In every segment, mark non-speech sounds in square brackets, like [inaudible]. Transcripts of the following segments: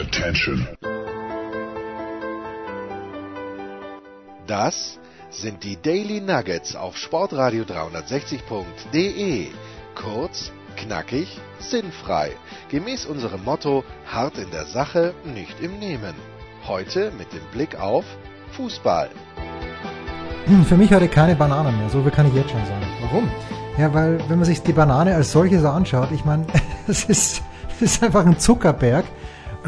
Attention. Das sind die Daily Nuggets auf Sportradio 360.de. Kurz, knackig, sinnfrei. Gemäß unserem Motto: hart in der Sache, nicht im Nehmen. Heute mit dem Blick auf Fußball. Hm, Für mich heute keine Banane mehr, so viel kann ich jetzt schon sagen. Warum? Ja, weil wenn man sich die Banane als solches anschaut, ich meine, [laughs] es ist, es ist einfach ein Zuckerberg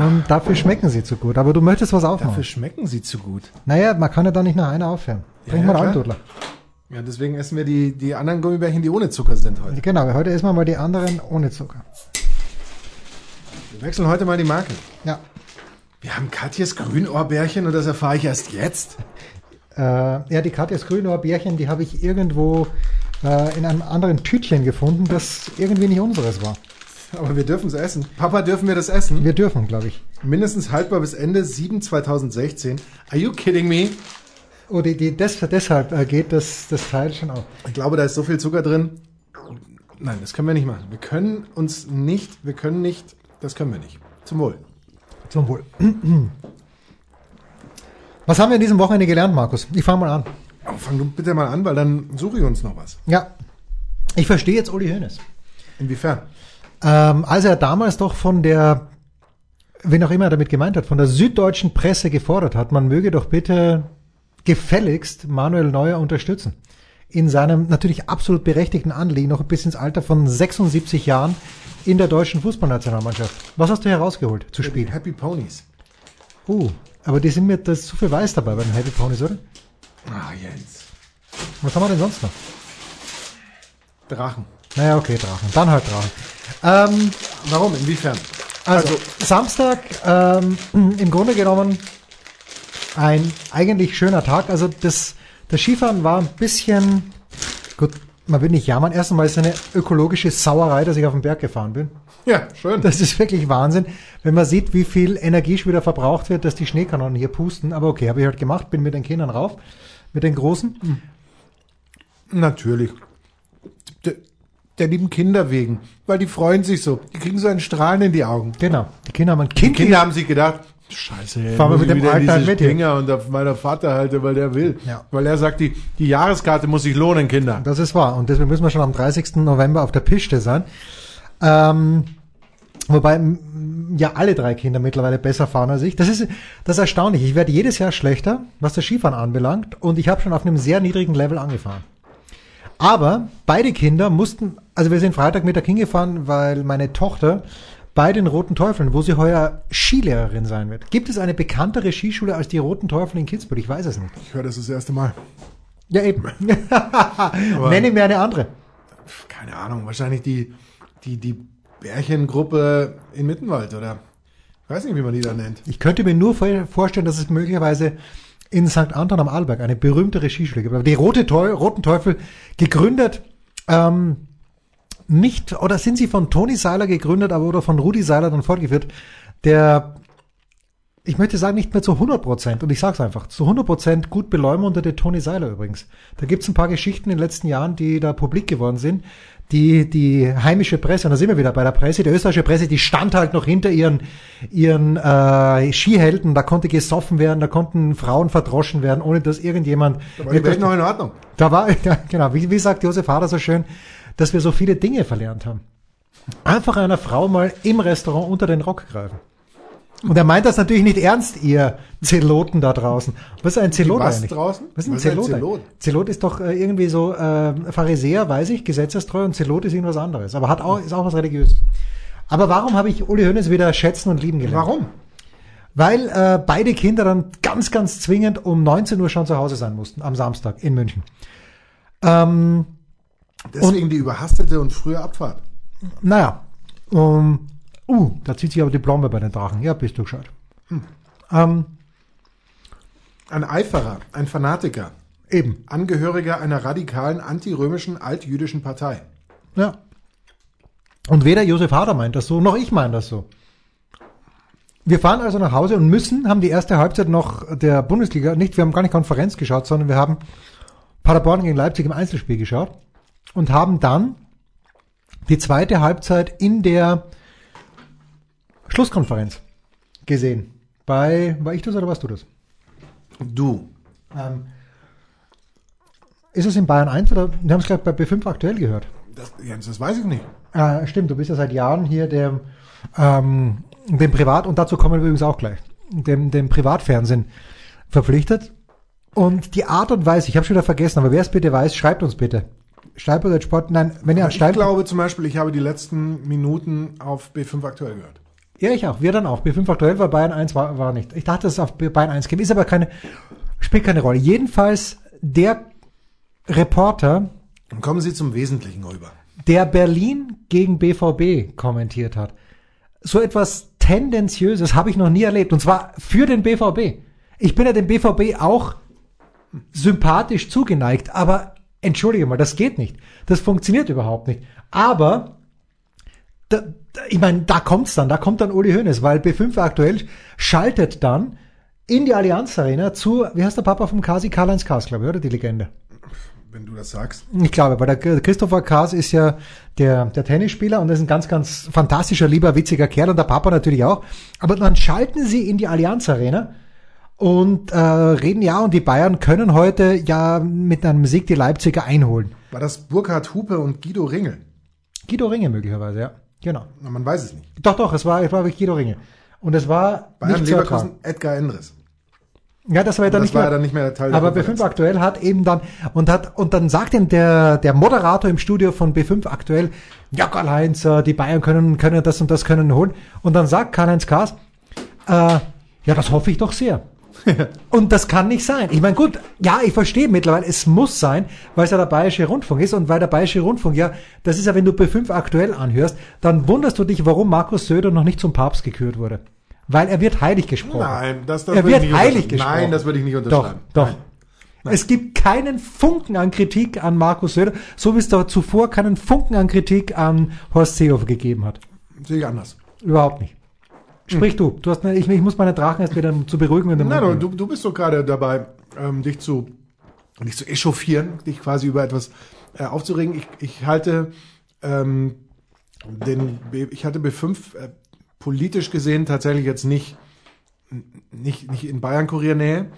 und dafür schmecken sie zu gut. Aber du möchtest was aufmachen. Dafür schmecken sie zu gut. Naja, man kann ja da nicht nach einer aufhören. Trink ja, mal klar. einen Dudler. Ja, deswegen essen wir die, die anderen Gummibärchen, die ohne Zucker sind heute. Genau, heute essen wir mal die anderen ohne Zucker. Wir wechseln heute mal die Marke. Ja. Wir haben Katjes Grünohrbärchen und das erfahre ich erst jetzt. Äh, ja, die Katjas Grünohrbärchen, die habe ich irgendwo äh, in einem anderen Tütchen gefunden, das irgendwie nicht unseres war. Aber wir dürfen es essen. Papa, dürfen wir das essen? Wir dürfen, glaube ich. Mindestens haltbar bis Ende 7 2016. Are you kidding me? Oh, die, die, des, deshalb äh, geht das, das Teil schon auf. Ich glaube, da ist so viel Zucker drin. Nein, das können wir nicht machen. Wir können uns nicht, wir können nicht, das können wir nicht. Zum Wohl. Zum Wohl. [clears throat] Was haben wir in diesem Wochenende gelernt, Markus? Ich fange mal an. Oh, fang du bitte mal an, weil dann suche ich uns noch was. Ja, ich verstehe jetzt Uli Hoeneß. Inwiefern? Ähm, als er damals doch von der, wen auch immer er damit gemeint hat, von der süddeutschen Presse gefordert hat, man möge doch bitte gefälligst Manuel Neuer unterstützen. In seinem natürlich absolut berechtigten Anliegen, noch bis ins Alter von 76 Jahren in der deutschen Fußballnationalmannschaft. Was hast du herausgeholt zu spielen? Happy Ponies. Uh, aber die sind mir, da ist zu viel Weiß dabei bei den Happy Ponies, oder? Ah, Jens. Was haben wir denn sonst noch? Drachen. Naja, okay, Drachen. Dann halt Drachen. Ähm, Warum? Inwiefern? Also, Samstag, ähm, im Grunde genommen ein eigentlich schöner Tag. Also das, das Skifahren war ein bisschen, gut, man will nicht jammern. Erstens mal ist es eine ökologische Sauerei, dass ich auf den Berg gefahren bin. Ja, schön. Das ist wirklich Wahnsinn, wenn man sieht, wie viel Energie schon wieder verbraucht wird, dass die Schneekanonen hier pusten. Aber okay, habe ich halt gemacht, bin mit den Kindern rauf, mit den Großen. Natürlich. Der, lieben Kinder wegen. Weil die freuen sich so. Die kriegen so einen Strahlen in die Augen. Genau, die Kinder haben ein Die Kind. Kinder haben sich gedacht, Scheiße, Fahren wir mit dem diese mit. Stinger und auf meiner Vater halte, weil der will. Ja. Weil er sagt, die, die Jahreskarte muss sich lohnen, Kinder. Das ist wahr. Und deswegen müssen wir schon am 30. November auf der Piste sein. Ähm, wobei ja alle drei Kinder mittlerweile besser fahren als ich. Das ist das ist erstaunlich. Ich werde jedes Jahr schlechter, was das Skifahren anbelangt. Und ich habe schon auf einem sehr niedrigen Level angefahren. Aber beide Kinder mussten, also wir sind Freitag Mittag hingefahren, weil meine Tochter bei den Roten Teufeln, wo sie heuer Skilehrerin sein wird. Gibt es eine bekanntere Skischule als die Roten Teufel in Kitzbühel? Ich weiß es nicht. Ich höre das das erste Mal. Ja, eben. [laughs] [laughs] Nenne mir eine andere. Keine Ahnung, wahrscheinlich die, die, die Bärchengruppe in Mittenwald oder ich weiß nicht, wie man die da nennt. Ich könnte mir nur vor- vorstellen, dass es möglicherweise in St. Anton am Arlberg eine gibt. Aber die Rote Teu Roten Teufel gegründet, ähm, nicht, oder sind sie von Toni Seiler gegründet, aber oder von Rudi Seiler dann fortgeführt, der, ich möchte sagen, nicht mehr zu 100 Prozent, und ich sag's einfach, zu 100 Prozent gut beleumundete Toni Seiler übrigens. Da gibt's ein paar Geschichten in den letzten Jahren, die da publik geworden sind, die, die heimische Presse, und da sind wir wieder bei der Presse, die österreichische Presse, die stand halt noch hinter ihren, ihren äh, Skihelden, da konnte gesoffen werden, da konnten Frauen verdroschen werden, ohne dass irgendjemand Da war die Welt noch in Ordnung. da war, [laughs] ja, genau, wie, wie sagt Josef Hader so schön, dass wir so viele Dinge verlernt haben. Einfach einer Frau mal im Restaurant unter den Rock greifen. Und er meint das natürlich nicht ernst, ihr Zeloten da draußen. Was ist ein Zelot Was eigentlich? draußen? Was ist ein Was ist ein Zelot? Zelot? Zelot ist doch äh, irgendwie so äh, Pharisäer, weiß ich, gesetzestreu und Zelot ist irgendwas anderes. Aber hat auch, ist auch was Religiöses. Aber warum habe ich Uli Hoeneß wieder schätzen und lieben gelernt? Warum? Weil äh, beide Kinder dann ganz, ganz zwingend um 19 Uhr schon zu Hause sein mussten, am Samstag in München. Ähm, Deswegen die überhastete und frühe Abfahrt. Naja, um, uh, da zieht sich aber die Blombe bei den Drachen. Ja, bist du gescheit. Ähm, Ein Eiferer, ein Fanatiker, eben, Angehöriger einer radikalen antirömischen altjüdischen Partei. ja. Und weder Josef Hader meint das so, noch ich meine das so. Wir fahren also nach Hause und müssen, haben die erste Halbzeit noch der Bundesliga, nicht, wir haben gar nicht Konferenz geschaut, sondern wir haben Paderborn gegen Leipzig im Einzelspiel geschaut und haben dann die zweite Halbzeit in der Schlusskonferenz gesehen. Bei, war ich das oder warst du das? Du. Ähm, ist es in Bayern 1 oder wir haben es gerade bei B5 aktuell gehört? Das, Jens, das weiß ich nicht. Äh, stimmt, du bist ja seit Jahren hier dem, ähm, dem Privat, und dazu kommen wir übrigens auch gleich, dem, dem Privatfernsehen verpflichtet. Und die Art und Weise, ich habe schon wieder vergessen, aber wer es bitte weiß, schreibt uns bitte. Steinberger Sport, nein, wenn ihr an Ich glaube zum Beispiel, ich habe die letzten Minuten auf B5 aktuell gehört. Ja, ich auch. Wir dann auch. B5 aktuell war Bayern 1 war, war nicht. Ich dachte, es ist auf Bayern 1 käme. Ist aber keine, spielt keine Rolle. Jedenfalls der Reporter, Dann kommen Sie zum Wesentlichen rüber. der Berlin gegen BVB kommentiert hat. So etwas Tendenziöses habe ich noch nie erlebt. Und zwar für den BVB. Ich bin ja dem BVB auch sympathisch zugeneigt, aber entschuldige mal, das geht nicht. Das funktioniert überhaupt nicht. Aber da, ich meine, da kommt's dann, da kommt dann Uli Hoeneß, weil B5 aktuell schaltet dann in die Allianz Arena zu, wie heißt der Papa vom Kasi? Karl-Heinz Kaas, glaube ich, oder die Legende? Wenn du das sagst. Ich glaube, weil der Christopher Kaas ist ja der, der Tennisspieler und ist ein ganz, ganz fantastischer, lieber, witziger Kerl und der Papa natürlich auch. Aber dann schalten sie in die Allianz Arena und äh, reden ja, und die Bayern können heute ja mit einem Sieg die Leipziger einholen. War das Burkhard Hupe und Guido Ringel? Guido Ringe möglicherweise, ja. Genau. Na, man weiß es nicht. Doch, doch, es war, es war wirklich Guido Ringe. Und es war Bayern nicht Leverkusen. Edgar Endres. Ja, das war ja dann nicht war mehr. dann nicht mehr Teil aber Konferenz. B5 aktuell hat eben dann und hat und dann sagt ihm der der Moderator im Studio von B5 aktuell, ja Karl-Heinz, äh, die Bayern können können das und das können holen und dann sagt Karl-Heinz Kaas, äh, ja, das hoffe ich doch sehr. [laughs] und das kann nicht sein. Ich meine, gut, ja, ich verstehe mittlerweile, es muss sein, weil es ja der Bayerische Rundfunk ist und weil der Bayerische Rundfunk, ja, das ist ja, wenn du B5 aktuell anhörst, dann wunderst du dich, warum Markus Söder noch nicht zum Papst gekürt wurde. Weil er wird heilig gesprochen. Nein, das, das er ich wird nicht heilig gesprochen. Nein, das würde ich nicht Doch, unterschreiben. doch. Nein. Es gibt keinen Funken an Kritik an Markus Söder, so wie es da zuvor keinen Funken an Kritik an Horst Seehofer gegeben hat. Sehe ich anders. Überhaupt nicht. Sprich du. du hast, ich, ich muss meine Drachen erst wieder zu beruhigen. Wenn Nein, du, du bist doch gerade dabei, ähm, dich zu dich zu echauffieren, dich quasi über etwas äh, aufzuregen. Ich, ich halte ähm, den B, ich hatte B5 äh, politisch gesehen tatsächlich jetzt nicht nicht nicht in Bayern Kuriernähe,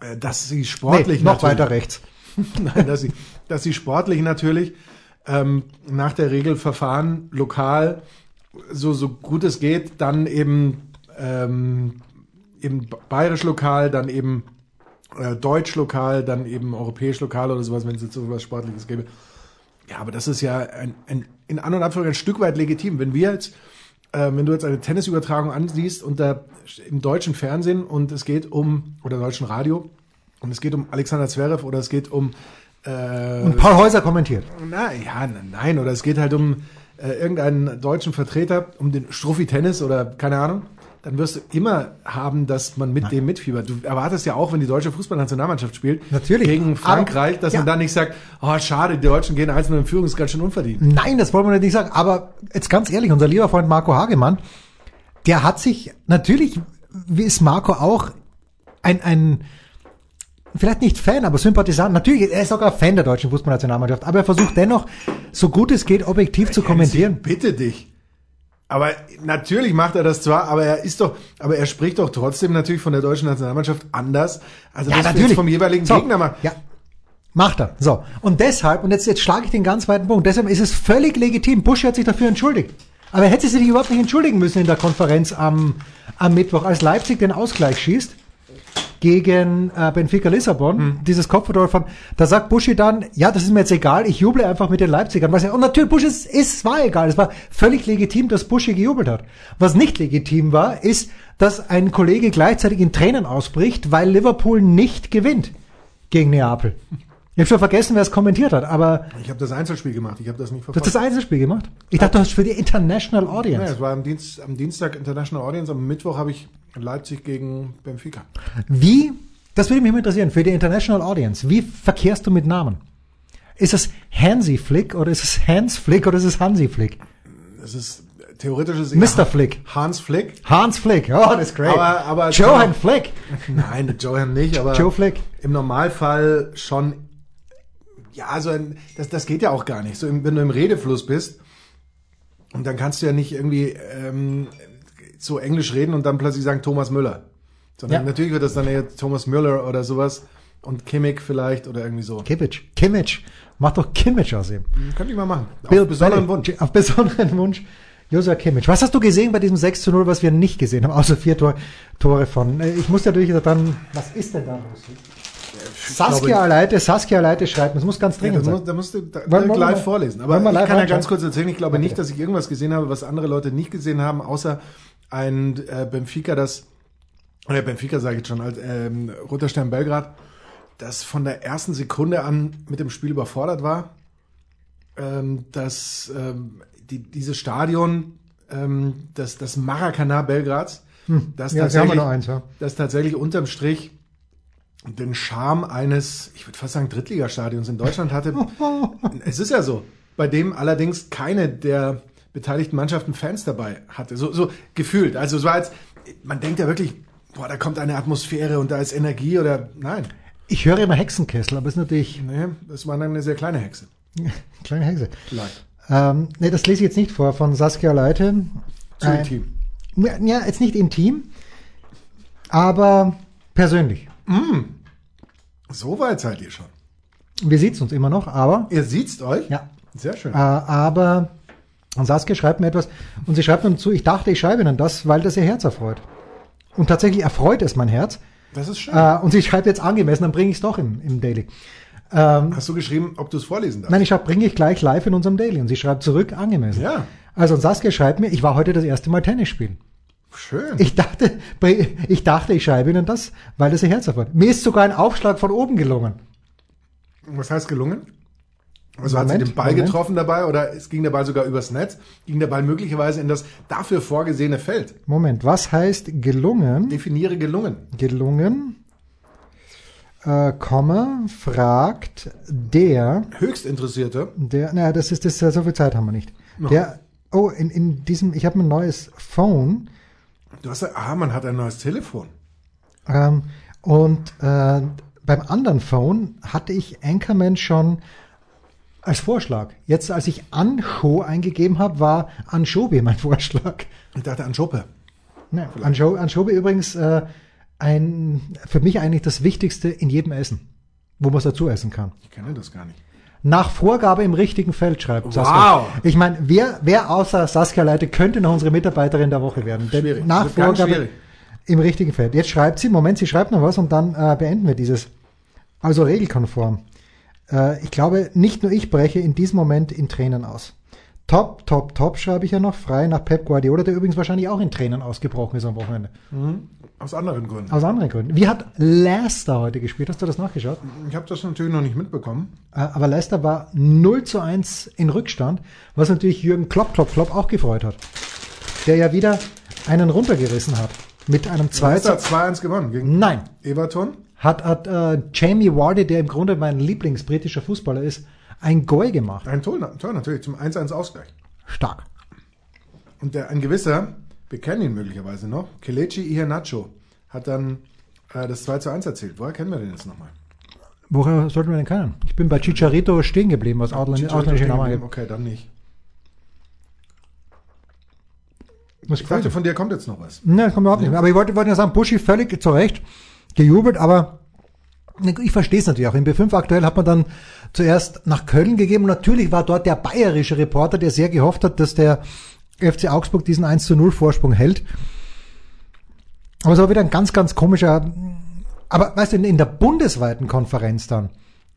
äh, dass sie sportlich nee, noch weiter rechts. [laughs] Nein, dass sie, dass sie sportlich natürlich ähm, nach der Regel verfahren, lokal, so, so gut es geht, dann eben, ähm, eben bayerisch lokal, dann eben äh, deutsch lokal, dann eben europäisch lokal oder sowas, wenn es jetzt so was Sportliches gäbe. Ja, aber das ist ja ein, ein, in An- und Abfolge ein Stück weit legitim. Wenn wir jetzt, äh, wenn du jetzt eine Tennisübertragung ansiehst und da im deutschen Fernsehen und es geht um, oder deutschen Radio, und es geht um Alexander Zverev oder es geht um äh, Und Paul Häuser kommentiert. na ja, nein, oder es geht halt um äh, irgendeinen deutschen Vertreter, um den Struffi Tennis oder keine Ahnung, dann wirst du immer haben, dass man mit dem mitfiebert. Du erwartest ja auch, wenn die deutsche Fußballnationalmannschaft spielt, Natürlich. gegen Frankreich, dass ja. man dann nicht sagt, oh schade, die Deutschen gehen einzeln in Führung, ist ganz schön unverdient. Nein, das wollen wir nicht sagen. Aber jetzt ganz ehrlich, unser lieber Freund Marco Hagemann, der hat sich, natürlich wie ist Marco auch ein, ein vielleicht nicht Fan, aber Sympathisant. Natürlich, er ist sogar Fan der deutschen Fußballnationalmannschaft, aber er versucht dennoch, so gut es geht, objektiv zu kommentieren. Bitte dich. Aber natürlich macht er das zwar, aber er ist doch, aber er spricht doch trotzdem natürlich von der deutschen Nationalmannschaft anders, also das jetzt vom jeweiligen So, Gegner macht. Ja. Macht er. So. Und deshalb, und jetzt, jetzt schlage ich den ganz weiten Punkt, deshalb ist es völlig legitim. Busch hat sich dafür entschuldigt. Aber er hätte sich überhaupt nicht entschuldigen müssen in der Konferenz am, am Mittwoch, als Leipzig den Ausgleich schießt gegen äh, Benfica Lissabon, Hm. dieses Kopfball von, da sagt Buschi dann, ja, das ist mir jetzt egal, ich juble einfach mit den Leipzigern. Was, und natürlich, Busch ist, ist, war egal, es war völlig legitim, dass Buschi gejubelt hat. Was nicht legitim war, ist, dass ein Kollege gleichzeitig in Tränen ausbricht, weil Liverpool nicht gewinnt gegen Neapel. Ich habe schon vergessen, wer es kommentiert hat, aber Ich habe das Einzelspiel gemacht, ich habe das nicht du verfolgt. hast das Einzelspiel gemacht. Ich dachte, du hast für die International Ja, Audience. es war am, Dienst, am Dienstag International Audience, am Mittwoch habe ich Leipzig gegen Benfica. Wie, das würde mich interessieren, für die International Audience, wie verkehrst du mit Namen? Ist es Hansi Flick oder ist es Hans Flick oder ist es Hansi Flick? Es ist theoretisch ist Mr. Flick. Hans Flick. Hans Flick, oh, das ist great. Aber- aber- Johan Flick. [laughs] Nein, Johan nicht, aber Joe Flick. im Normalfall schon. Ja, also ein, das, das geht ja auch gar nicht. So, wenn du im Redefluss bist und dann kannst du ja nicht irgendwie ähm, so Englisch reden und dann plötzlich sagen Thomas Müller. Sondern Ja. natürlich wird das dann eher Thomas Müller oder sowas und Kimmich vielleicht oder irgendwie so. Kimmich. Kimmich. Mach doch Kimmich aus ihm. Könnte ich mal machen. Bill Auf besonderen Belichick. Wunsch. Auf besonderen Wunsch. Josua Kimmich. Was hast du gesehen bei diesem 6 zu 0, was wir nicht gesehen haben, außer vier Tor, Tore von? äh, Ich muss natürlich dann, was ist denn da los? Saskia Leite, Saskia Leite schreibt, das muss ganz Ja, dringend das sein. muss, da musst du da, Wollen live vorlesen. Aber ich kann ja reinschauen? ganz kurz erzählen, ich glaube Ja, nicht, dass ich irgendwas gesehen habe, was andere Leute nicht gesehen haben, außer ein äh, Benfica, das, oder Benfica sage ich jetzt schon, als ähm, Roter Stern Belgrad, das von der ersten Sekunde an mit dem Spiel überfordert war. Ähm, dass ähm, die, dieses Stadion, ähm, das, das Maracanã Belgrads, das Hm. Ja, sie haben tatsächlich, eins, ja. das tatsächlich unterm Strich den Charme eines, ich würde fast sagen, Drittligastadions in Deutschland hatte. [laughs] es ist ja so, bei dem allerdings keine der beteiligten Mannschaften Fans dabei hatte. So, so gefühlt. Also es war jetzt, man denkt ja wirklich, boah, da kommt eine Atmosphäre und da ist Energie oder nein. Ich höre immer Hexenkessel, aber es ist natürlich Nee, das war dann eine sehr kleine Hexe. [laughs] kleine Hexe. Vielleicht. Ähm, nee, das lese ich jetzt nicht vor, von Saskia Leite. Zu Ein- intim. Ja, jetzt nicht intim, aber persönlich. So weit seid ihr schon. Wir sieht's uns immer noch, aber, Ihr sieht's euch? ja, Sehr schön. äh, aber, und Saskia schreibt mir etwas, und sie schreibt dann zu, ich dachte, ich schreibe Ihnen das, weil das ihr Herz erfreut. Und tatsächlich erfreut es mein Herz. Das ist schön. Äh, und sie schreibt jetzt angemessen, dann bringe ich es doch im, im Daily. Ähm, Hast du geschrieben, ob du es vorlesen darfst? nein, ich bringe ich gleich live in unserem Daily. Und sie schreibt zurück, angemessen. Ja. Also, und Saskia schreibt mir, ich war heute das erste Mal Tennis spielen. Schön. Ich dachte, ich dachte, ich schreibe Ihnen das, weil das Ihr Herz erfreut. Mir ist sogar ein Aufschlag von oben gelungen. Was heißt gelungen? Also hat sie Moment, den Ball Moment. getroffen dabei oder es ging der Ball sogar übers Netz? Ging der Ball möglicherweise in das dafür vorgesehene Feld? Moment, was heißt gelungen? Definiere gelungen. Gelungen, äh, Komma, fragt der, Höchst Interessierte. der, naja, das ist das, so viel Zeit haben wir nicht. Der, oh, in, in diesem, ich habe ein neues Phone, Du hast ja, ah, man hat ein neues Telefon. ähm, und äh, beim anderen Phone hatte ich Anchorman schon als Vorschlag. Jetzt, als ich Ancho eingegeben habe, war Anchovy mein [laughs] Vorschlag. Ich dachte an Schuppe. Ne, Ancho, Anchovy übrigens äh, ein, für mich eigentlich das Wichtigste in jedem Essen, wo man es dazu essen kann. Ich kenne das gar nicht. Nach Vorgabe im richtigen Feld schreibt Wow. Saskia. Ich meine, wer, wer außer Saskia Leite könnte noch unsere Mitarbeiterin der Woche werden? Denn Schwierig. Nach Vorgabe schwierig. im richtigen Feld. Jetzt schreibt sie, Moment, sie schreibt noch was und dann äh, beenden wir dieses. Also regelkonform. Äh, ich glaube, nicht nur ich breche in diesem Moment in Tränen aus. Top, top, top schreibe ich ja noch frei nach Pep Guardiola, der übrigens wahrscheinlich auch in Tränen ausgebrochen ist am Wochenende. Aus anderen Gründen. Aus anderen Gründen. Wie hat Leicester heute gespielt? Hast du das nachgeschaut? Ich habe das natürlich noch nicht mitbekommen. Äh, Aber Leicester war 0 zu 1 in Rückstand, was natürlich Jürgen Klopp, Klopp, Klopp auch gefreut hat. Der ja wieder einen runtergerissen hat. Mit einem 2 Leicester zu hat 2-1 gewonnen gegen Nein. Everton. Hat, hat äh, Jamie Wardy, der im Grunde mein Lieblingsbritischer Fußballer ist, ein Goal gemacht. Ein Tor, Tor natürlich zum 1-1 Ausgleich. Stark. Und der, ein gewisser, wir kennen ihn möglicherweise noch, Kelechi Iheanacho, hat dann äh, das 2 zu 1 erzählt. Woher kennen wir den jetzt nochmal? Woher sollten wir den kennen? Ich bin bei Chicharito stehen geblieben, was Ausländ- ausländische Namen angeht. Okay, dann nicht. Was Ich dachte, von dir kommt jetzt noch was. Ne, das kommt überhaupt nicht mehr. Aber ich wollte, wollte ja sagen, Buschi völlig zu Recht gejubelt, aber ich verstehe es natürlich auch. Im B5 aktuell hat man dann zuerst nach Köln gegeben. Und natürlich war dort der bayerische Reporter, der sehr gehofft hat, dass der FC Augsburg diesen 1 zu 0 Vorsprung hält. Aber es war wieder ein ganz, ganz komischer, aber weißt du, in, in der bundesweiten Konferenz dann,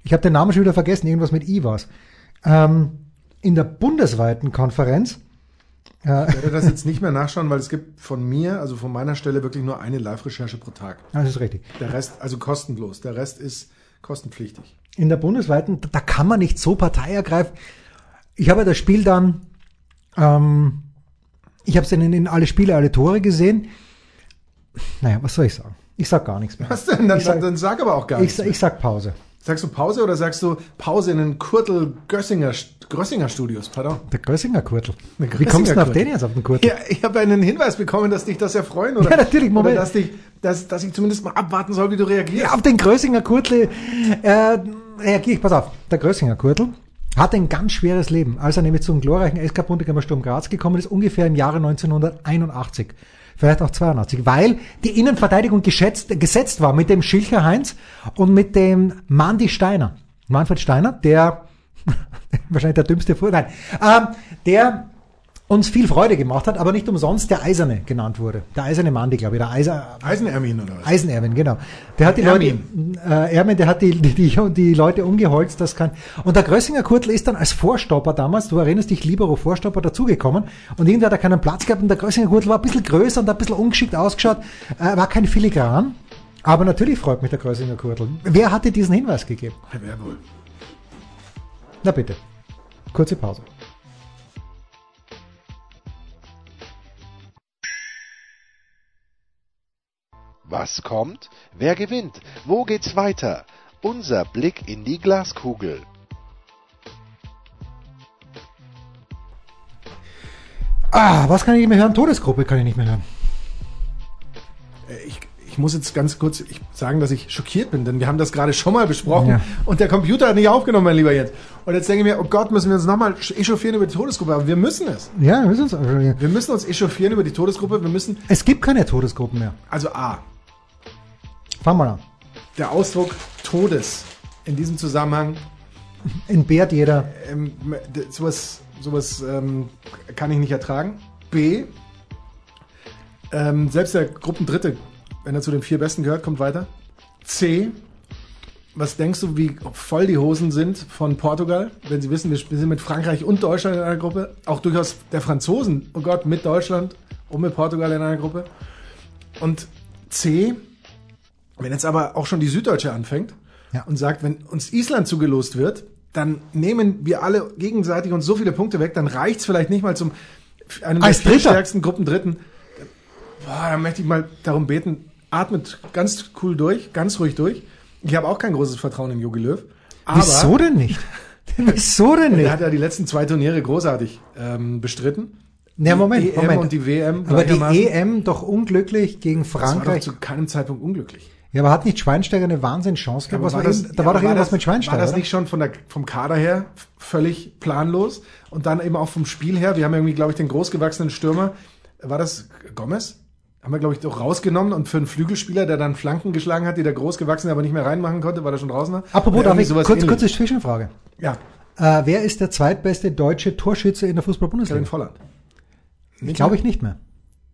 ich habe den Namen schon wieder vergessen, irgendwas mit I war's. Ähm, in der bundesweiten Konferenz, Ich werde das jetzt nicht mehr nachschauen, weil es gibt von mir, also von meiner Stelle, wirklich nur eine Live-Recherche pro Tag. das ist richtig. Der Rest, also kostenlos. Der Rest ist kostenpflichtig. in der bundesweiten, da kann man nicht so Partei ergreifen. Ich habe das Spiel dann, ähm, ich habe es in, alle Spiele, alle Tore gesehen. Naja, was soll ich sagen? Ich sag gar nichts mehr. Was denn? Dann, sag- dann, sag aber auch gar Ich, nichts. sa- ich sag Pause. Sagst du Pause oder sagst du Pause in den Kurtel-Gössinger Grössinger Studios? Pardon. Der Grössinger Kurtel. Der Wie kommst du denn auf Grössinger den jetzt auf den Kurtel? Ja, ich habe einen Hinweis bekommen, dass dich das ja freuen oder, Ja, natürlich, Moment. oder dass, dich, dass, dass ich zumindest mal abwarten soll, wie du reagierst. Ja, auf den Grössinger Kurtel äh, reagiere ich. Pass auf, der Grössinger Kurtel hat ein ganz schweres Leben. Als er nämlich zum glorreichen SK Bundegammer Sturm Graz gekommen ist, ungefähr im Jahre 1981. vielleicht auch 82, weil die Innenverteidigung geschätzt, gesetzt war mit dem Schilcher Heinz und mit dem Mandy Steiner. Manfred Steiner, der [laughs] wahrscheinlich der dümmste Fuhr, nein, ähm, der uns viel Freude gemacht hat, aber nicht umsonst der Eiserne genannt wurde. Der Eiserne Mann, glaube ich, der Eiser, Eisenermin oder was? Eisenerwin, genau. Der hat die Ermin. Leute, äh, Ermin, der hat die, die, die, die Leute umgeholzt, das kann. Und der Grössinger Kurtl ist dann als Vorstopper damals, du erinnerst dich, Libero Vorstopper dazugekommen und irgendwie hat er keinen Platz gehabt und der Grössinger Kurtl war ein bisschen größer und ein bisschen ungeschickt ausgeschaut, äh, war kein Filigran. Aber natürlich freut mich der Grössinger Kurtl. Wer hat dir diesen Hinweis gegeben? Wer wohl? Na bitte. Kurze Pause. Was kommt? Wer gewinnt? Wo geht's weiter? Unser Blick in die Glaskugel. Ah, was kann ich nicht mehr hören? Todesgruppe kann ich nicht mehr hören. Ich, ich muss jetzt ganz kurz ich sagen, dass ich schockiert bin, denn wir haben das gerade schon mal besprochen Ja. und der Computer hat nicht aufgenommen, mein lieber Jens. Und jetzt denke ich mir, oh Gott, müssen wir uns nochmal echauffieren über die Todesgruppe. Aber wir müssen es. Ja, wir müssen uns, äh, Wir müssen uns echauffieren über die Todesgruppe. Wir müssen, es gibt keine Todesgruppen mehr. also A, Fangen wir an. der Ausdruck Todes in diesem Zusammenhang, Entbehrt jeder. ähm, sowas, sowas ähm, kann ich nicht ertragen. B, ähm, selbst der Gruppendritte, wenn er zu den vier Besten gehört, kommt weiter. C, was denkst du, wie voll die Hosen sind von Portugal, wenn sie wissen, wir sind mit Frankreich und Deutschland in einer Gruppe, auch durchaus der Franzosen, oh Gott, mit Deutschland und mit Portugal in einer Gruppe. Und C, wenn jetzt aber auch schon die Süddeutsche anfängt Ja. und sagt, wenn uns Island zugelost wird, dann nehmen wir alle gegenseitig uns so viele Punkte weg, dann reicht's vielleicht nicht mal zum einem Als der stärksten Gruppendritten. Boah, da möchte ich mal darum beten, atmet ganz cool durch, ganz ruhig durch. Ich habe auch kein großes Vertrauen in Jogi Löw. Aber Wieso denn nicht? [laughs] Wieso denn er nicht? hat ja die letzten zwei Turniere großartig ähm, bestritten. Ja, Moment, die EM Moment. und die WM. aber die. EM doch unglücklich gegen das war doch Frankreich. zu keinem Zeitpunkt unglücklich. Ja, aber hat nicht Schweinsteiger eine Wahnsinnschance gehabt? Was war das, da war doch aber irgendwas das- mit Schweinsteiger. War das nicht schon von der, vom Kader her völlig planlos? Und dann eben auch vom Spiel her. Wir haben irgendwie, glaube ich, den großgewachsenen Stürmer. War das Gomez? Haben wir, glaube ich, doch rausgenommen und für einen Flügelspieler, der dann Flanken geschlagen hat, die der großgewachsene aber nicht mehr reinmachen konnte, war der schon draußen? Apropos, Oder darf ich, sowas kurz, ähnlich. kurze Zwischenfrage. Ja, Äh, wer ist der zweitbeste deutsche Torschütze in der Kevin Fußball-Bundesliga? Volland. Ich glaube ich nicht mehr.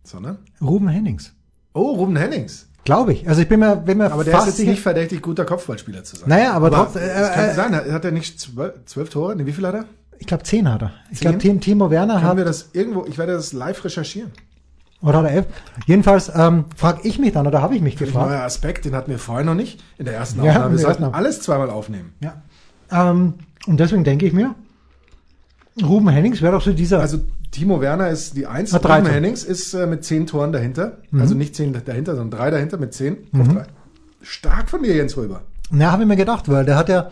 Sondern? Ruben Hennings. Oh, Ruben Hennings. Glaube ich. Also ich bin mir, bin mir Aber der ist jetzt nicht verdächtig, guter Kopfballspieler zu sein. Naja, aber trotz- es äh, könnte äh, sein, hat er nicht zwölf, zwölf Tore? Nee, wie viel hat er? ich glaube zehn hat er. Ich glaube Timo Werner Haben hat wir das irgendwo, ich werde das live recherchieren. oder hat er elf. Jedenfalls ähm, frage ich mich dann oder habe ich mich Ein gefragt. neuer Aspekt, den hatten wir vorher noch nicht in der ersten Ja, Aufnahme. Wir sollten alles zweimal aufnehmen. Ja. Ähm, und deswegen denke ich mir, Ruben Hennings wäre doch so dieser. Also Timo Werner ist die Eins. Hat drei. Hennings ist äh, mit zehn Toren dahinter. Mhm. Also nicht zehn dahinter, sondern drei dahinter mit zehn. Drei. Stark von dir, Jens Röber. Na, habe ich mir gedacht, weil der hat ja.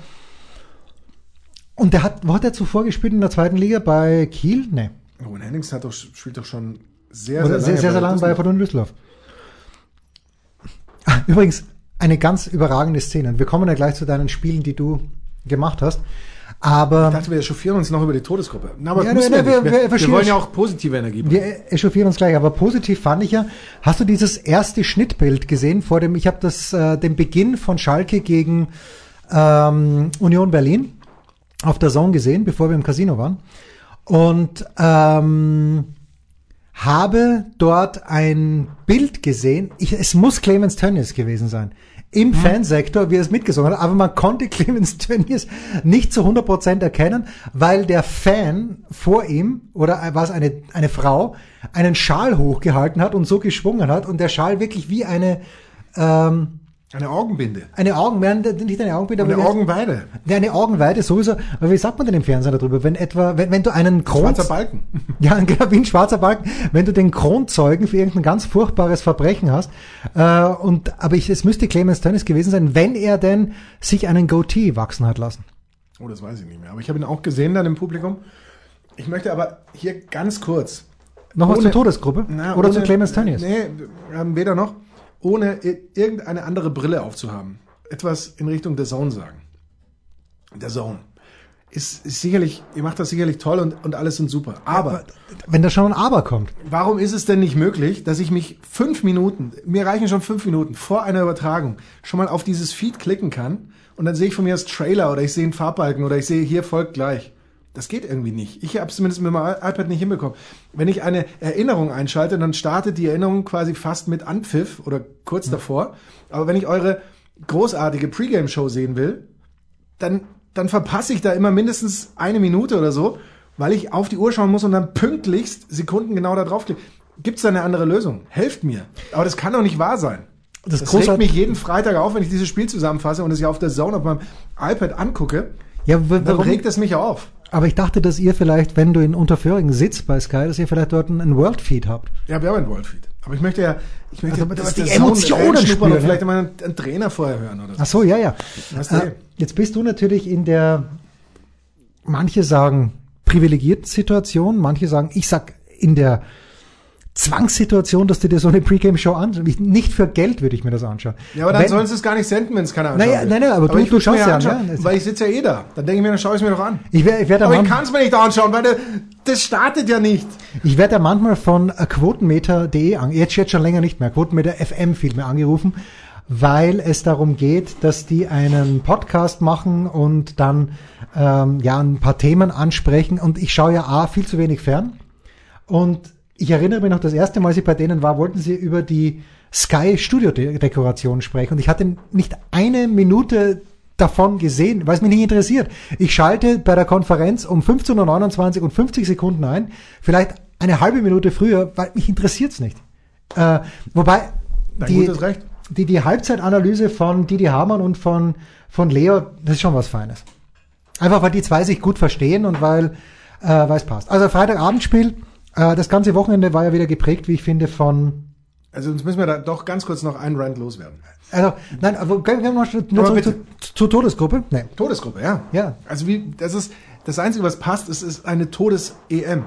Und der hat, wo hat er zuvor gespielt in der zweiten Liga? Bei Kiel? Nee. Ruben Hennings hat doch, spielt doch schon sehr, Oder sehr, sehr, sehr lange bei. Fortuna Düsseldorf. Übrigens, eine ganz überragende Szene. Wir kommen ja gleich zu deinen Spielen, die du gemacht hast. Aber Ich dachte, wir echauffieren uns noch über die Todesgruppe. Na, aber Ja, müssen ne, wir, wir- wir, wir wollen ja auch positive Energie bringen. wir echauffieren uns gleich. Aber positiv fand ich ja, hast du dieses erste Schnittbild gesehen vor dem, ich habe das, äh, den Beginn von Schalke gegen ähm, Union Berlin auf der Zone gesehen, bevor wir im Casino waren. Und ähm, habe dort ein Bild gesehen. Ich, es muss Clemens Tönnies gewesen sein. Im Fansektor, wie er es mitgesungen hat, aber man konnte [laughs] Clemens Tönnies nicht zu 100% erkennen, weil der Fan vor ihm, oder war es eine, eine Frau, einen Schal hochgehalten hat und so geschwungen hat und der Schal wirklich wie eine, ähm, Eine Augenbinde. eine Augenweide, nicht eine Augenbinde, Eine aber wie- Augenweide. ja, eine Augenweide sowieso. Aber wie sagt man denn im Fernsehen darüber? Wenn etwa, wenn, wenn du einen Kron, Schwarzer Balken. [laughs] ja, genau, wie ein schwarzer Balken, wenn du den Kronzeugen für irgendein ganz furchtbares Verbrechen hast, äh, und, aber ich, es müsste Clemens Tönnies gewesen sein, wenn er denn sich einen Goatee wachsen hat lassen. Oh, das weiß ich nicht mehr. Aber ich habe ihn auch gesehen dann im Publikum. Ich möchte aber hier ganz kurz. Noch was Ohne- zur Todesgruppe? Na, Oder ohne- zu Clemens Tönnies? Nee, haben weder noch, ohne irgendeine andere Brille aufzuhaben. Etwas in Richtung der Zone sagen. Der Zone. ist, ist sicherlich, ihr macht das sicherlich toll und, und alles sind super. Aber Wenn da schon ein Aber kommt. warum ist es denn nicht möglich, dass ich mich fünf Minuten, mir reichen schon fünf Minuten vor einer Übertragung, schon mal auf dieses Feed klicken kann und dann sehe ich von mir das Trailer oder ich sehe einen Farbbalken oder ich sehe hier folgt gleich. Das geht irgendwie nicht. Ich habe es zumindest mit meinem iPad nicht hinbekommen. Wenn ich eine Erinnerung einschalte, dann startet die Erinnerung quasi fast mit Anpfiff oder kurz davor. Aber wenn ich eure großartige Pre-Game-Show sehen will, dann, dann verpasse ich da immer mindestens eine Minute oder so, weil ich auf die Uhr schauen muss und dann pünktlichst Sekunden genau da draufklicke. Gibt es da eine andere Lösung? Helft mir. Aber das kann doch nicht wahr sein. Das, Das regt mich jeden Freitag auf, wenn ich dieses Spiel zusammenfasse und es ja auf der Zone auf meinem iPad angucke. Ja, warum? regt es mich auf. Aber ich dachte, dass ihr vielleicht, wenn du in Unterföhring sitzt bei Sky, dass ihr vielleicht dort einen World Feed habt. Ja, wir haben ein Worldfeed. Aber ich möchte ja, ich möchte Also, dass dass die Emotionen spüren, ja. vielleicht mal einen, einen Trainer vorher hören oder so. Ach so, ja, ja. Weißt du, Äh, jetzt bist du natürlich in der, manche sagen privilegierten Situation, manche sagen, ich sag in der Zwangssituation, dass du dir so eine Pre-Game-Show anschaust. Ich- Nicht für Geld würde ich mir das anschauen. Ja, aber dann Wenn- sollen sie es gar nicht senden, wenn es keiner anschaut. Naja, nein, nein, aber du- ich du mir schaust ja an, ja. Weil ich sitze ja eh da. Dann denke ich mir, dann schaue ich es mir doch an. Ich werde ich da Aber ich kann es mir nicht anschauen, weil der, das startet ja nicht. Ich werde ja manchmal von quotenmeter.de an, jetzt, jetzt schon länger nicht mehr, Quotenmeter FM viel mehr angerufen, weil es darum geht, dass die einen Podcast machen und dann ähm, ja ein paar Themen ansprechen und ich schaue ja A, viel zu wenig fern und ich erinnere mich noch, das erste Mal, als ich bei denen war, wollten sie über die Sky Studio De Dekoration sprechen und ich hatte nicht eine Minute davon gesehen, weil es mich nicht interessiert. Ich schalte bei der Konferenz um 15.29 Uhr und 50 Sekunden ein, vielleicht eine halbe Minute früher, weil mich interessiert's nicht. Äh, wobei Dein die, gutes Recht. die, die Halbzeitanalyse von Didi Hamann und von, von Leo, das ist schon was Feines. Einfach weil die zwei sich gut verstehen und weil äh, weil es passt. Also Freitagabendspiel, äh, das ganze Wochenende war ja wieder geprägt, wie ich finde, von Also jetzt müssen wir da doch ganz kurz noch einen Rant loswerden. also nein, aber gehen wir mal nur zurück zu, zur Todesgruppe. Nee. Todesgruppe, ja. Ja. Also wie, das ist, das Einzige, was passt, ist, ist eine Todes-EM.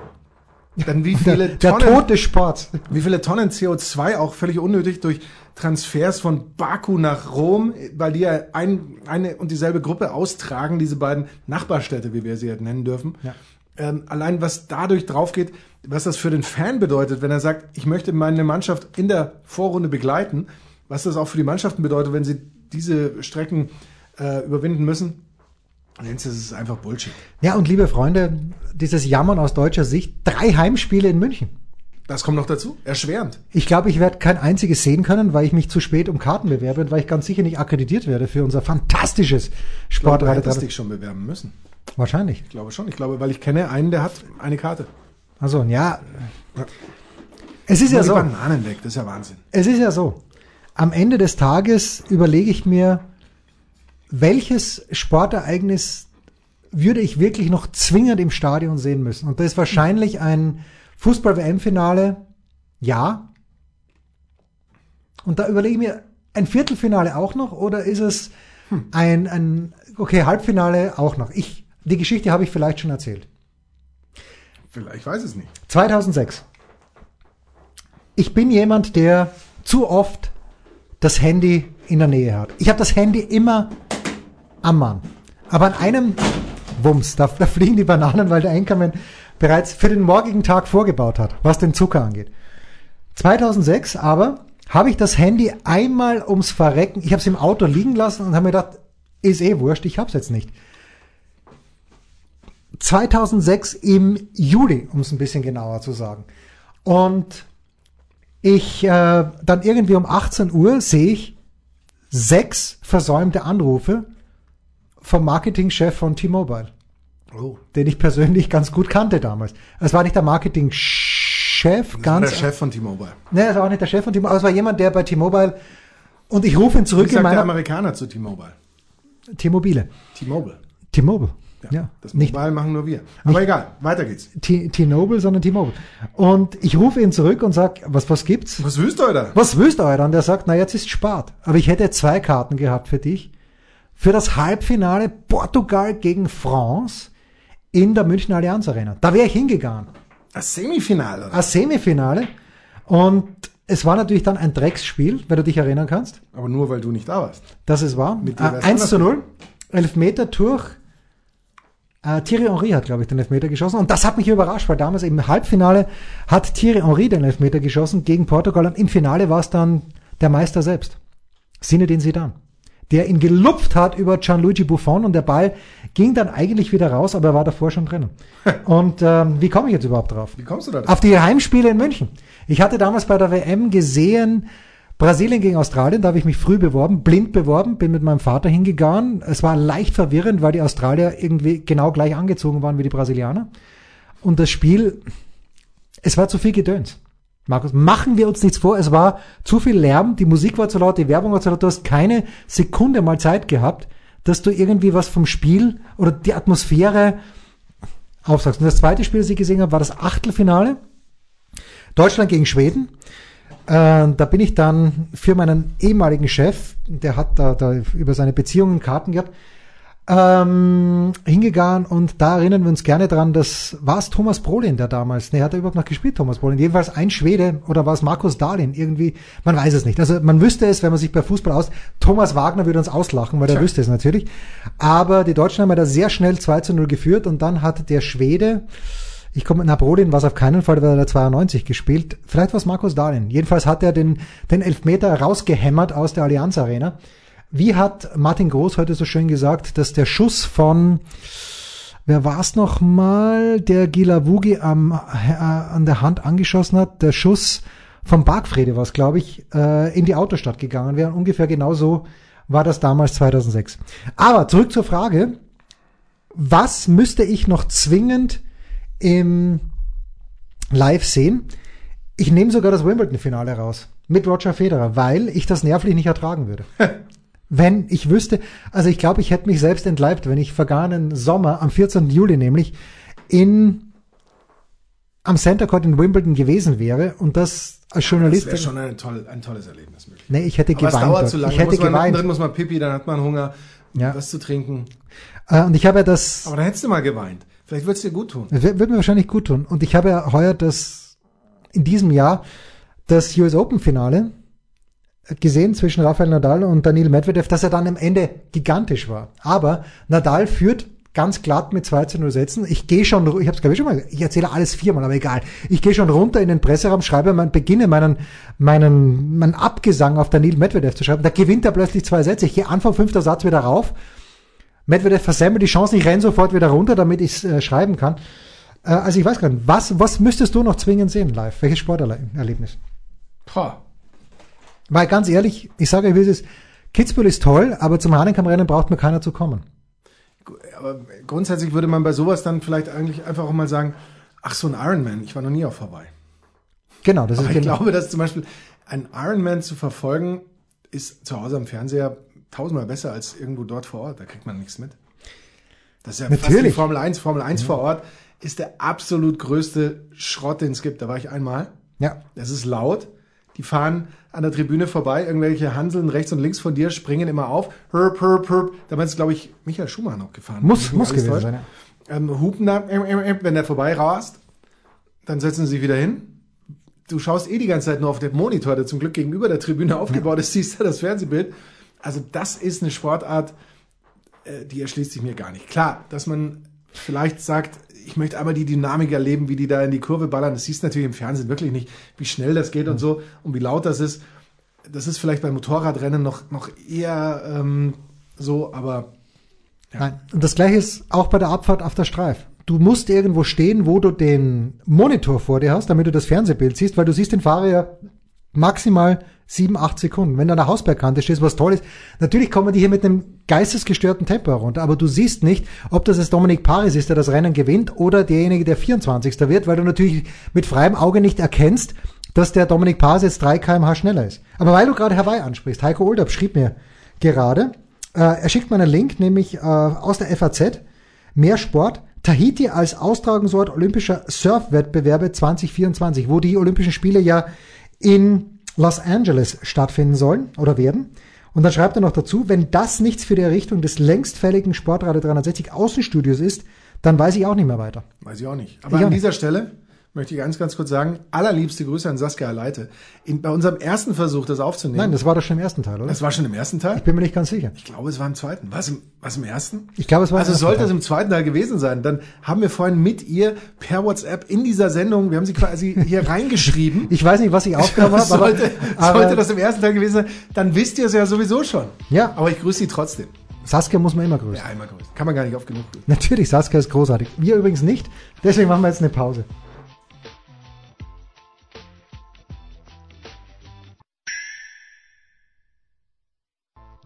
Dann wie [laughs] viele Der, der Tonnen, Tod des Sports. wie viele Tonnen CO2 auch völlig unnötig durch Transfers von Baku nach Rom, weil die ja ein, eine und dieselbe Gruppe austragen, diese beiden Nachbarstädte, wie wir sie halt nennen dürfen. Ja. Ähm, allein was dadurch drauf geht, was das für den Fan bedeutet, wenn er sagt, ich möchte meine Mannschaft in der Vorrunde begleiten, was das auch für die Mannschaften bedeutet, wenn sie diese Strecken äh, überwinden müssen. Jens, das ist einfach Bullshit. Ja, und liebe Freunde, dieses Jammern aus deutscher Sicht, drei Heimspiele in München. Das kommt noch dazu. Erschwerend. Ich glaube, ich werde kein einziges sehen können, weil ich mich zu spät um Karten bewerbe und weil ich ganz sicher nicht akkreditiert werde für unser fantastisches Du Sportradio. hättest dich schon bewerben müssen. Wahrscheinlich. Ich glaube schon. Ich glaube, weil ich kenne einen, der hat eine Karte. Also, ja. Es ist Nur ja so. Bananen weg. Das ist ja Wahnsinn. Es ist ja so. Am Ende des Tages überlege ich mir, welches Sportereignis würde ich wirklich noch zwingend im Stadion sehen müssen? Und das ist wahrscheinlich ein Fußball-WM-Finale, ja. Und da überlege ich mir, ein Viertelfinale auch noch oder ist es ein, ein okay, Halbfinale auch noch? Ich, die Geschichte habe ich vielleicht schon erzählt. Vielleicht weiß es nicht. 2006. Ich bin jemand, der zu oft das Handy in der Nähe hat. Ich habe das Handy immer am Mann. Aber an einem Wumms, da, da fliegen die Bananen, weil der Einkommen bereits für den morgigen Tag vorgebaut hat, was den Zucker angeht. 2006 aber habe ich das Handy einmal ums Verrecken, ich habe es im Auto liegen lassen und habe mir gedacht, ist eh wurscht, ich habe es jetzt nicht. 2006 im Juli, um es ein bisschen genauer zu sagen. Und ich äh, dann irgendwie um 18 Uhr sehe ich sechs versäumte Anrufe vom Marketingchef von T-Mobile, Oh. den ich persönlich ganz gut kannte damals. Es war nicht der Marketingchef, ganz. der Chef von T-Mobile. Nee, es war auch nicht der Chef von T-Mobile, aber es war jemand, der bei T-Mobile und ich rufe ihn Wie zurück in sagt der meiner Amerikaner zu T-Mobile? T-Mobile. T-Mobile. T-Mobile. Ja, Das nicht Mobile machen nur wir. Aber egal, weiter geht's. T- T-Mobile, sondern T-Mobile. Und ich rufe ihn zurück und sag, was, was gibt's? Was willst du da? Was willst du heute? Und der sagt, na jetzt ist Spart. Aber ich hätte zwei Karten gehabt für dich. Für das Halbfinale Portugal gegen France in der München Allianz Arena. Da wäre ich hingegangen. Das Semifinale. oder? Als Semifinale. Und es war natürlich dann ein Drecksspiel, wenn du dich erinnern kannst. Aber nur, weil du nicht da warst. Das es war. Mit dir Äh, wär's 1 zu anders 0. Elfmeter durch Äh, Thierry Henry hat, glaube ich, den Elfmeter geschossen. Und das hat mich überrascht, weil damals im Halbfinale hat Thierry Henry den Elfmeter geschossen gegen Portugal. Und im Finale war es dann der Meister selbst. Sinne den Zidane. Der ihn gelupft hat über Gianluigi Buffon und der Ball ging dann eigentlich wieder raus, aber er war davor schon drinnen. [laughs] Und ähm, wie komme ich jetzt überhaupt drauf? Wie kommst du da drauf? Auf die Heimspiele in München. Ich hatte damals bei der WM gesehen, Brasilien gegen Australien, da habe ich mich früh beworben, blind beworben, bin mit meinem Vater hingegangen. Es war leicht verwirrend, weil die Australier irgendwie genau gleich angezogen waren wie die Brasilianer. Und das Spiel, es war zu viel Gedöns. Markus, machen wir uns nichts vor, es war zu viel Lärm, die Musik war zu laut, die Werbung war zu laut, du hast keine Sekunde mal Zeit gehabt, dass du irgendwie was vom Spiel oder die Atmosphäre aufsagst. Und das zweite Spiel, das ich gesehen habe, war das Achtelfinale. Deutschland gegen Schweden. Äh, da bin ich dann für meinen ehemaligen Chef, der hat da, da über seine Beziehungen Karten gehabt, ähm, hingegangen und da erinnern wir uns gerne dran, das war es Thomas Brolin, der damals, ne, hat er überhaupt noch gespielt, Thomas Brolin, jedenfalls ein Schwede oder war es Markus Dahlin, irgendwie, man weiß es nicht. Also man wüsste es, wenn man sich bei Fußball aus, Thomas Wagner würde uns auslachen, weil er wüsste es natürlich, aber die Deutschen haben ja da sehr schnell 2 zu 0 geführt und dann hat der Schwede, ich komme mit Napoleon, was auf keinen Fall, weil er 92 gespielt. Vielleicht war es Markus Dahlin. Jedenfalls hat er den, den Elfmeter rausgehämmert aus der Allianz Arena. Wie hat Martin Groß heute so schön gesagt, dass der Schuss von, wer war es noch mal, der Gilavugi am, äh, an der Hand angeschossen hat, der Schuss vom Bargfrede war es, glaube ich, äh, in die Autostadt gegangen wäre. Ungefähr genauso war das damals 2006. Aber zurück zur Frage, was müsste ich noch zwingend im Live sehen. Ich nehme sogar das Wimbledon-Finale raus mit Roger Federer, weil ich das nervlich nicht ertragen würde. [laughs] wenn ich wüsste, also ich glaube, ich hätte mich selbst entleibt, wenn ich vergangenen Sommer, am 14. Juli nämlich, in am Center Court in Wimbledon gewesen wäre und das als Journalist. Das wäre schon ein, toll, ein tolles Erlebnis. Möglich. Nee, ich hätte Aber geweint. es dauert zu lange. Ich hätte muss man, geweint. Drin muss man Pipi, dann hat man Hunger, Ja. was zu trinken. Äh, und ich habe ja das, Aber dann hättest du mal geweint. Vielleicht würdest dir gut tun. wird wird mir wahrscheinlich gut tun. Und ich habe ja heuer das, in diesem Jahr, das US Open Finale gesehen zwischen Rafael Nadal und Daniil Medvedev, dass er dann am Ende gigantisch war. Aber Nadal führt ganz glatt mit 2 zu 0 Sätzen. Ich gehe schon, ich habe es ich schon mal, ich erzähle alles viermal, aber egal. Ich gehe schon runter in den Presseraum, schreibe, mein, beginne meinen, meinen, meinen Abgesang auf Daniil Medvedev zu schreiben. Da gewinnt er plötzlich zwei Sätze. Ich gehe Anfang fünfter Satz wieder rauf. Medvedev versemmelt die Chance, ich renne sofort wieder runter, damit ich äh, schreiben kann. Äh, also ich weiß gar nicht, was, was müsstest du noch zwingend sehen live? Welches Sporterlebnis? Boah. Weil ganz ehrlich, ich sage euch, wie es ist, Kitzbühel ist toll, aber zum Hahnenkammrennen braucht mir keiner zu kommen. Aber grundsätzlich würde man bei sowas dann vielleicht eigentlich einfach auch mal sagen, ach so ein Ironman, ich war noch nie auf Hawaii. Genau, das Aber ist ich genau. glaube, dass zum Beispiel ein Ironman zu verfolgen, ist zu Hause am Fernseher tausendmal besser als irgendwo dort vor Ort. Da kriegt man nichts mit. Das ist ja fast Natürlich. wie Formel 1. Formel 1 vor Ort ist der absolut größte Schrott, den es gibt. Da war ich einmal. Ja, Es ist laut. Die fahren an der Tribüne vorbei. Irgendwelche Hanseln rechts und links von dir springen immer auf. Hörp, hörp, hörp. Damals ist, glaube ich, Michael Schumacher noch gefahren. muss, muss gewesen täuscht. sein. Ja. Ähm, hupen da, ähm, ähm, ähm, wenn der vorbei rast, dann setzen sie sich wieder hin. Du schaust eh die ganze Zeit nur auf den Monitor, der zum Glück gegenüber der Tribüne [laughs] aufgebaut ist, siehst du das Fernsehbild. Also das ist eine Sportart, äh, die erschließt sich mir gar nicht. Klar, dass man vielleicht sagt, ich möchte einmal die Dynamik erleben, wie die da in die Kurve ballern. Das siehst du natürlich im Fernsehen wirklich nicht, wie schnell das geht und so und wie laut das ist. Das ist vielleicht beim Motorradrennen noch, noch eher ähm, so, aber Nein. Und das gleiche ist auch bei der Abfahrt auf der Streif. Du musst irgendwo stehen, wo du den Monitor vor dir hast, damit du das Fernsehbild siehst, weil du siehst den Fahrer ja maximal sieben, acht Sekunden. Wenn du an der Hausbergkante stehst, was toll ist, natürlich kommen die hier mit einem geistesgestörten Tempo herunter, aber du siehst nicht, ob das jetzt Dominik Paris ist, der das Rennen gewinnt, oder derjenige, der 24. wird, weil du natürlich mit freiem Auge nicht erkennst, dass der Dominik Paris jetzt 3 kmh schneller ist. Aber weil du gerade Hawaii ansprichst, Heiko Olderb schrieb mir gerade, äh, er schickt mir einen Link, nämlich äh, aus der FAZ, mehr Sport, Tahiti als Austragungsort olympischer Surfwettbewerbe 2024, wo die Olympischen Spiele ja in Los Angeles stattfinden sollen oder werden. Und dann schreibt er noch dazu, wenn das nichts für die Errichtung des längst fälligen Sportradio 360 Außenstudios ist, dann weiß ich auch nicht mehr weiter. Weiß ich auch nicht. Aber Ich an nicht. dieser Stelle möchte ich ganz, ganz kurz sagen, allerliebste Grüße an Saskia Leite. In, bei unserem ersten Versuch, das aufzunehmen. Nein, das war doch schon im ersten Teil, oder? das war schon im ersten Teil? Ich bin mir nicht ganz sicher. Ich glaube, es war im zweiten. Was im, was im ersten? Ich glaube, es war im Also ersten sollte Teil. es im zweiten Teil gewesen sein. Dann haben wir vorhin mit ihr per WhatsApp in dieser Sendung, wir haben sie quasi hier [laughs] reingeschrieben. Ich weiß nicht, was ich aufgenommen habe, aber, sollte, aber sollte das im ersten Teil gewesen sein, dann wisst ihr es ja sowieso schon. Ja. Aber ich grüße sie trotzdem. Saskia muss man immer grüßen. Ja, einmal grüßen. Kann man gar nicht oft genug grüßen. Natürlich, Saskia ist großartig. Wir übrigens nicht. Deswegen machen wir jetzt eine Pause.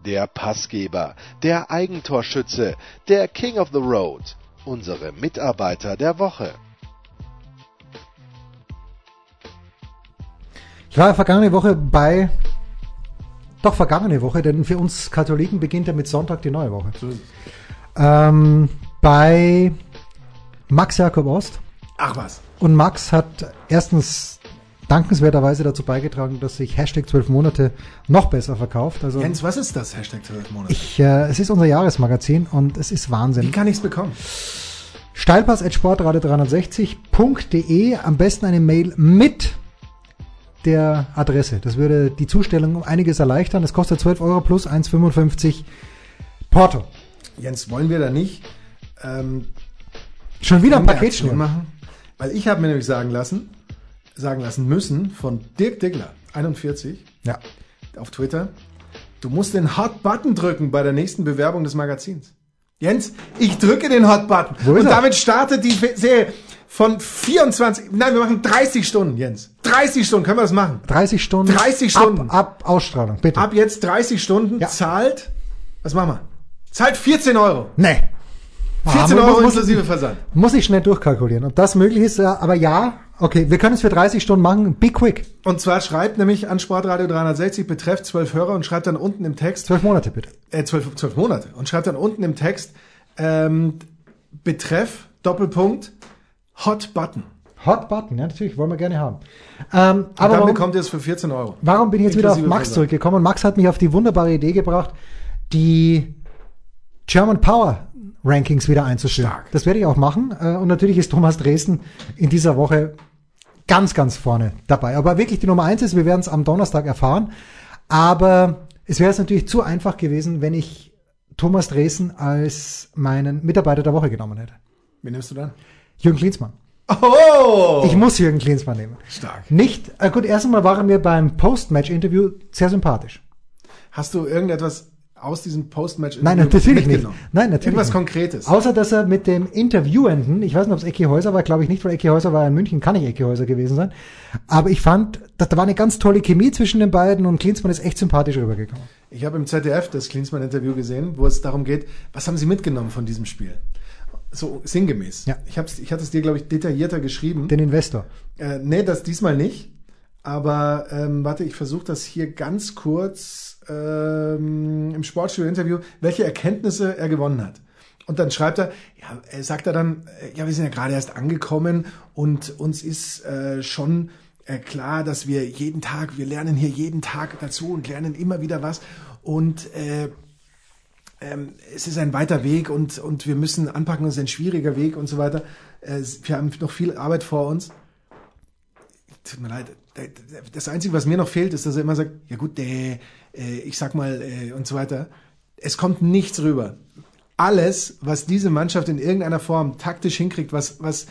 Der Passgeber, der Eigentorschütze, der King of the Road, unsere Mitarbeiter der Woche. Ich war vergangene Woche bei, doch vergangene Woche, denn für uns Katholiken beginnt ja mit Sonntag die neue Woche. Ähm, bei Max Jakob Ost. Ach was. Und Max hat erstens dankenswerterweise dazu beigetragen, dass sich Hashtag 12 Monate noch besser verkauft. Also Jens, was ist das? Hashtag 12 Monate. ich, äh, es ist unser Jahresmagazin und es ist Wie Wahnsinn. kann ich es bekommen? Steilpass.sportradio360.de am besten eine Mail mit der Adresse. Das würde die Zustellung um einiges erleichtern. Es kostet 12 Euro plus 1,55 Porto. Jens, wollen wir da nicht ähm, Schon wieder ein Paket machen? Weil ich habe mir nämlich sagen lassen, sagen lassen müssen von Dirk Diggler, 41, Ja. auf Twitter, du musst den Hot Button drücken bei der nächsten Bewerbung des Magazins. Jens, ich drücke den Hot Button. Wo Und damit startet die Serie von 24, nein, wir machen 30 Stunden, Jens. 30 Stunden, können wir das machen? 30 Stunden. 30 Stunden. Ab, ab Ausstrahlung, bitte. Ab jetzt 30 Stunden, Ja. zahlt, was machen wir? Zahlt 14 Euro. nee. 14 Ah, Euro muss, inklusive Versand. muss ich schnell durchkalkulieren. Ob das möglich ist, aber ja, okay, wir können es für 30 Stunden machen. Be quick. Und zwar schreibt nämlich an Sportradio 360 betrefft 12 Hörer und schreibt dann unten im Text, 12 Monate bitte. äh, 12, 12 Monate, und schreibt dann unten im Text, ähm, betreff, Doppelpunkt, Hot Button. Hot Button, ja, natürlich, wollen wir gerne haben. Ähm, Und aber dann warum, bekommt ihr es für 14 Euro. warum bin ich jetzt wieder auf Max Versand. zurückgekommen? Und Max hat mich auf die wunderbare Idee gebracht, die German Power Rankings wieder einzuführen. Stark. Das werde ich auch machen. Äh, Und natürlich ist Thomas Dresden in dieser Woche ganz, ganz vorne dabei. Aber wirklich die Nummer eins ist, wir werden es am Donnerstag erfahren. Aber es wäre es natürlich zu einfach gewesen, wenn ich Thomas Dresden als meinen Mitarbeiter der Woche genommen hätte. Wen nimmst du dann? Jürgen Klinsmann. Oh! Ich muss Jürgen Klinsmann nehmen. Stark. Nicht, äh gut, erst einmal war er mir beim Post-Match-Interview sehr sympathisch. Hast du irgendetwas aus diesem Postmatch Nein, natürlich nicht. Nein, natürlich Irgendwas nicht. Konkretes. Außer, dass er mit dem Interviewenden, ich weiß nicht, ob es Ecki Häuser war, glaube ich nicht, weil Ecki Häuser war in München, kann nicht Ecki Häuser gewesen sein. Aber ich fand, da, da war eine ganz tolle Chemie zwischen den beiden und Klinsmann ist echt sympathisch rübergekommen. Ich habe im ZDF das Klinsmann-Interview gesehen, wo es darum geht, was haben Sie mitgenommen von diesem Spiel? So sinngemäß. Ja. Ich, hab's, ich hatte es dir, glaube ich, detaillierter geschrieben. Den Investor. Äh, nee, das diesmal nicht. Aber ähm, warte, ich versuche das hier ganz kurz ähm, im Sportstudio-Interview, welche Erkenntnisse er gewonnen hat. Und dann schreibt er, ja, äh, sagt er dann, äh, ja, wir sind ja gerade erst angekommen und uns ist äh, schon äh, klar, dass wir jeden Tag, wir lernen hier jeden Tag dazu und lernen immer wieder was. Und äh, ähm, es ist ein weiter Weg und, und wir müssen anpacken, es ist ein schwieriger Weg und so weiter. Äh, wir haben noch viel Arbeit vor uns. Tut mir leid. Das Einzige, was mir noch fehlt, ist, dass er immer sagt, ja gut, äh, ich sag mal äh, und so weiter. Es kommt nichts rüber. Alles, was diese Mannschaft in irgendeiner Form taktisch hinkriegt, was, was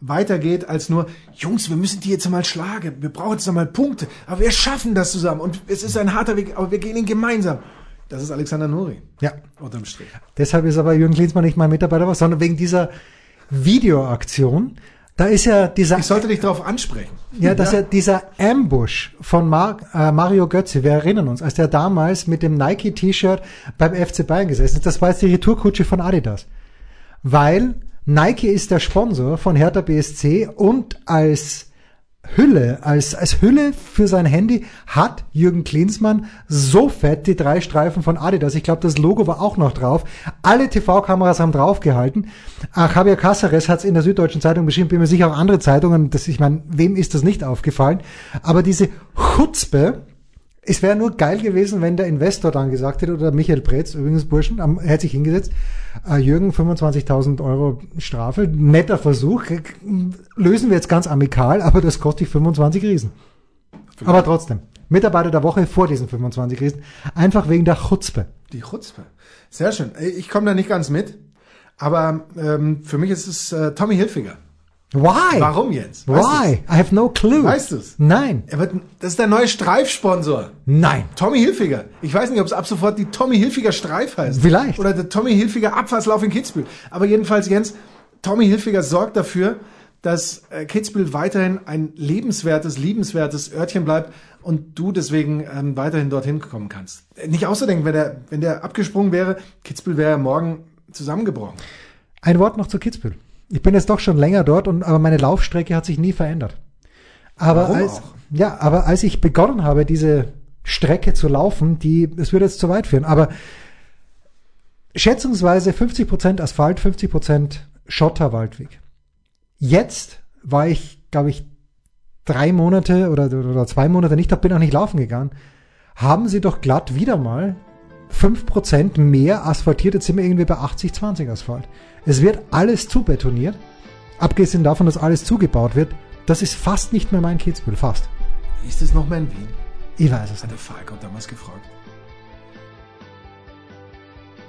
weitergeht als nur, Jungs, wir müssen die jetzt mal schlagen, wir brauchen jetzt mal Punkte, aber wir schaffen das zusammen und es ist ein harter Weg, aber wir gehen ihn gemeinsam. Das ist Alexander Nuri, Ja. unterm Strich. Deshalb ist aber Jürgen Klinsmann nicht mein Mitarbeiter, sondern wegen dieser Videoaktion. Da ist ja dieser Ich sollte dich darauf ansprechen. Ja, dass er dieser Ambush von Mar äh, Mario Götze, wir erinnern uns, als der damals mit dem Nike-T-Shirt beim FC Bayern gesessen ist, das war jetzt die Retourkutsche von Adidas. Weil Nike ist der Sponsor von Hertha BSC und als Hülle, als, als Hülle für sein Handy hat Jürgen Klinsmann so fett die drei Streifen von Adidas. Ich glaube, das Logo war auch noch drauf. Alle TV-Kameras haben draufgehalten. Äh, Javier Caceres hat es in der Süddeutschen Zeitung beschrieben, bin mir sicher auch andere Zeitungen, das, ich meine, wem ist das nicht aufgefallen? Aber diese Chutzpe, es wäre nur geil gewesen, wenn der Investor dann gesagt hätte, oder Michael Pretz, übrigens Burschen, am, er hat sich hingesetzt, äh, Jürgen, 25.000 Euro Strafe, netter Versuch, lösen wir jetzt ganz amikal, aber das kostet dich 25 Riesen. Vielleicht. Aber trotzdem, Mitarbeiter der Woche vor diesen 25 Riesen, einfach wegen der Chutzpe. Die Chutzpe. Sehr schön. Ich komme da nicht ganz mit, aber ähm, für mich ist es äh, Tommy Hilfiger. Why? Warum jetzt? Weißt Why? Du's? I have no clue. Weißt du's? Nein. Er wird, das ist der neue Streifsponsor. Nein. Tommy Hilfiger. Ich weiß nicht, ob es ab sofort die Tommy Hilfiger Streif heißt. Vielleicht. Oder der Tommy Hilfiger Abfahrtslauf in Kitzbühel. Aber jedenfalls, Jens, Tommy Hilfiger sorgt dafür, dass äh, Kitzbühel weiterhin ein lebenswertes, liebenswertes Örtchen bleibt und du deswegen ähm, weiterhin dorthin kommen kannst. Nicht außerdenken, wenn der, wenn der abgesprungen wäre, Kitzbühel wäre morgen zusammengebrochen. Ein Wort noch zu Kitzbühel. Ich bin jetzt doch schon länger dort und aber meine Laufstrecke hat sich nie verändert. Aber Warum als auch? ja, aber als ich begonnen habe, diese Strecke zu laufen, die es würde jetzt zu weit führen, aber schätzungsweise 50 Prozent Asphalt, 50 Prozent Schotterwaldweg. Jetzt war ich, glaube ich, drei Monate oder, oder zwei Monate nicht, da bin auch nicht laufen gegangen. Haben sie doch glatt wieder mal 5% mehr asphaltiert, jetzt sind wir irgendwie bei 80-20 Asphalt. Es wird alles zubetoniert, abgesehen davon, dass alles zugebaut wird. Das ist fast nicht mehr mein Kitzbühel, fast. Ist es noch mehr in Wien? Ich weiß es Hat nicht. der Falco damals gefragt.